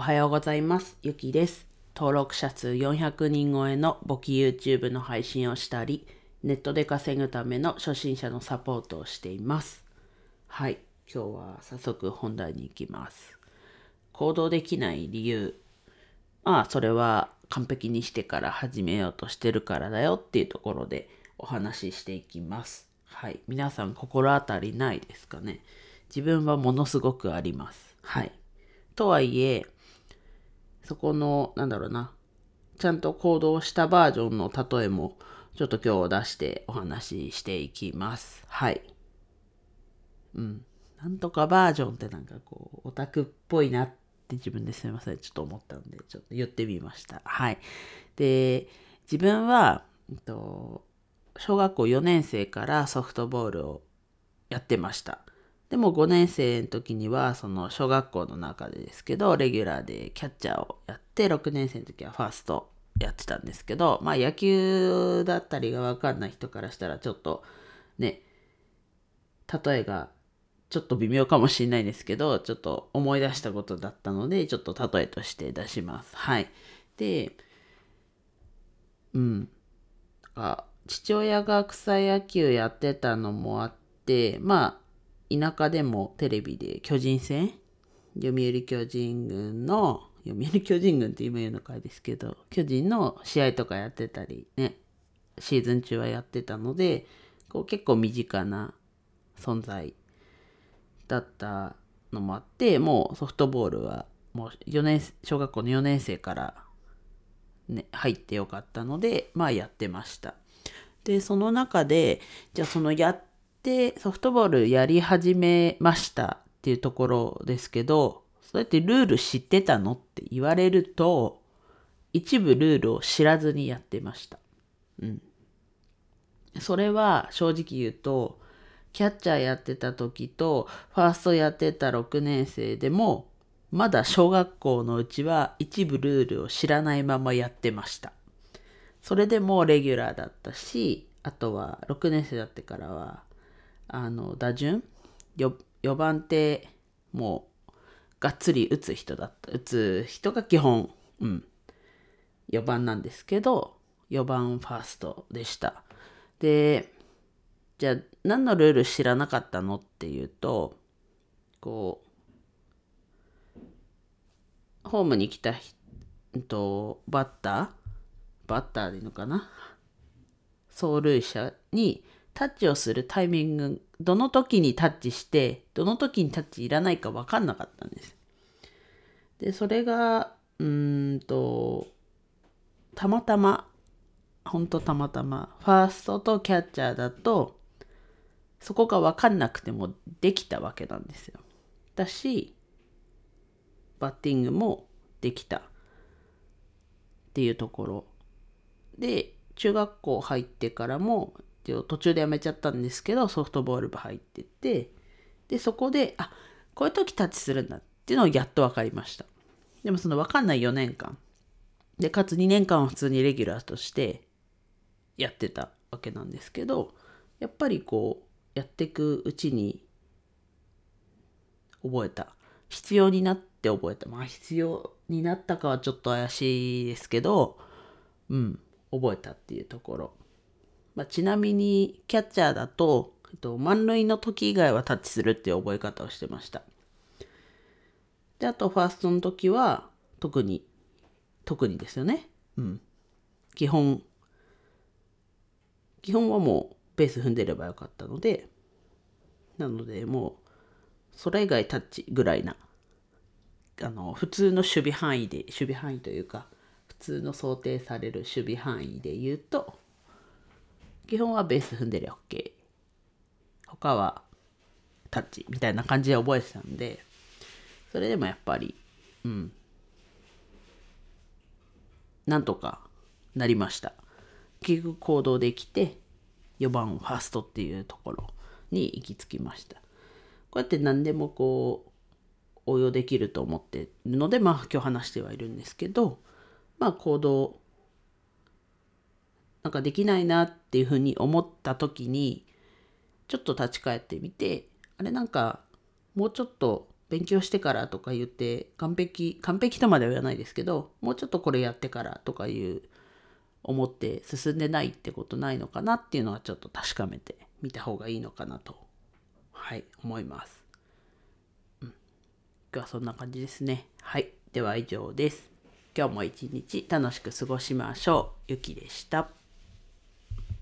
おはようございます。ゆきです。登録者数400人超えの簿記 YouTube の配信をしたり、ネットで稼ぐための初心者のサポートをしています。はい、今日は早速本題に行きます。行動できない理由。まあ、それは完璧にしてから始めようとしてるからだよっていうところでお話ししていきます。はい、皆さん心当たりないですかね？自分はものすごくあります。はい。とはいえ、そこの、なんだろうな、ちゃんと行動したバージョンの例えも、ちょっと今日出してお話ししていきます。はい。うん。なんとかバージョンってなんかこう、オタクっぽいなって自分ですみません。ちょっと思ったんで、ちょっと言ってみました。はい。で、自分は、えっと、小学校4年生からソフトボールをやってました。でも5年生の時には、その小学校の中でですけど、レギュラーでキャッチャーをやって、6年生の時はファーストやってたんですけど、まあ野球だったりがわかんない人からしたらちょっとね、例えがちょっと微妙かもしれないですけど、ちょっと思い出したことだったので、ちょっと例えとして出します。はい。で、うん。あ父親が草野球やってたのもあって、まあ、田舎でもテレビで巨人戦読売巨人軍の読売巨人軍って今言うのかですけど巨人の試合とかやってたりねシーズン中はやってたのでこう結構身近な存在だったのもあってもうソフトボールはもう4年小学校の4年生から、ね、入ってよかったのでまあやってました。でその中でじゃあそのやってでソフトボールやり始めましたっていうところですけどそうやってルール知ってたのって言われると一部ルールを知らずにやってました。うん。それは正直言うとキャッチャーやってた時とファーストやってた6年生でもまだ小学校のうちは一部ルールを知らないままやってました。それでもレギュラーだったしあとは6年生だってからはあの打順？4, 番ってもうがっつり打つ人だった。打つ人が基本、うん、4番なんですけど4番ファーストでした。でじゃあ何のルール知らなかったのっていうとこうホームに来たとバッター？バッターでいいのかな？走塁者にタッチをするタイミングどの時にタッチしてどの時にタッチいらないか分かんなかったんです。でそれがうんとたまたまほんとたまたまファーストとキャッチャーだとそこが分かんなくてもできたわけなんですよ。だしバッティングもできたっていうところで中学校入ってからもって途中でやめちゃったんですけどソフトボール部入っててでそこであこういう時タッチするんだっていうのをやっと分かりました。でもその分かんない4年間。でかつ2年間は普通にレギュラーとしてやってたわけなんですけどやっぱりこうやっていくうちに覚えた。必要になって覚えた。まあ必要になったかはちょっと怪しいですけどうん覚えたっていうところ。まあ、ちなみにキャッチャーだと、えっと、満塁の時以外はタッチするっていう覚え方をしてました。で、あとファーストの時は特に、特にですよね。うん。基本、基本はもうベース踏んでればよかったので、なのでもう、それ以外タッチぐらいな、あの、普通の守備範囲で、守備範囲というか、普通の想定される守備範囲で言うと、基本はベース踏んでりゃ OK。他はタッチみたいな感じで覚えてたんで、それでもやっぱり、うん。なんとかなりました。結局行動できて、4番ファーストっていうところに行き着きました。こうやって何でもこう、応用できると思ってるので、まあ今日話してはいるんですけど、まあ行動なんかできないなっていうふうに思った時にちょっと立ち返ってみてあれなんかもうちょっと勉強してからとか言って完璧完璧とまでは言わないですけどもうちょっとこれやってからとかいう思って進んでないってことないのかなっていうのはちょっと確かめてみた方がいいのかなとはい思います。うん、今日はそんな感じですね。はいでは以上です。今日も一日楽しく過ごしましょう。ゆきでした。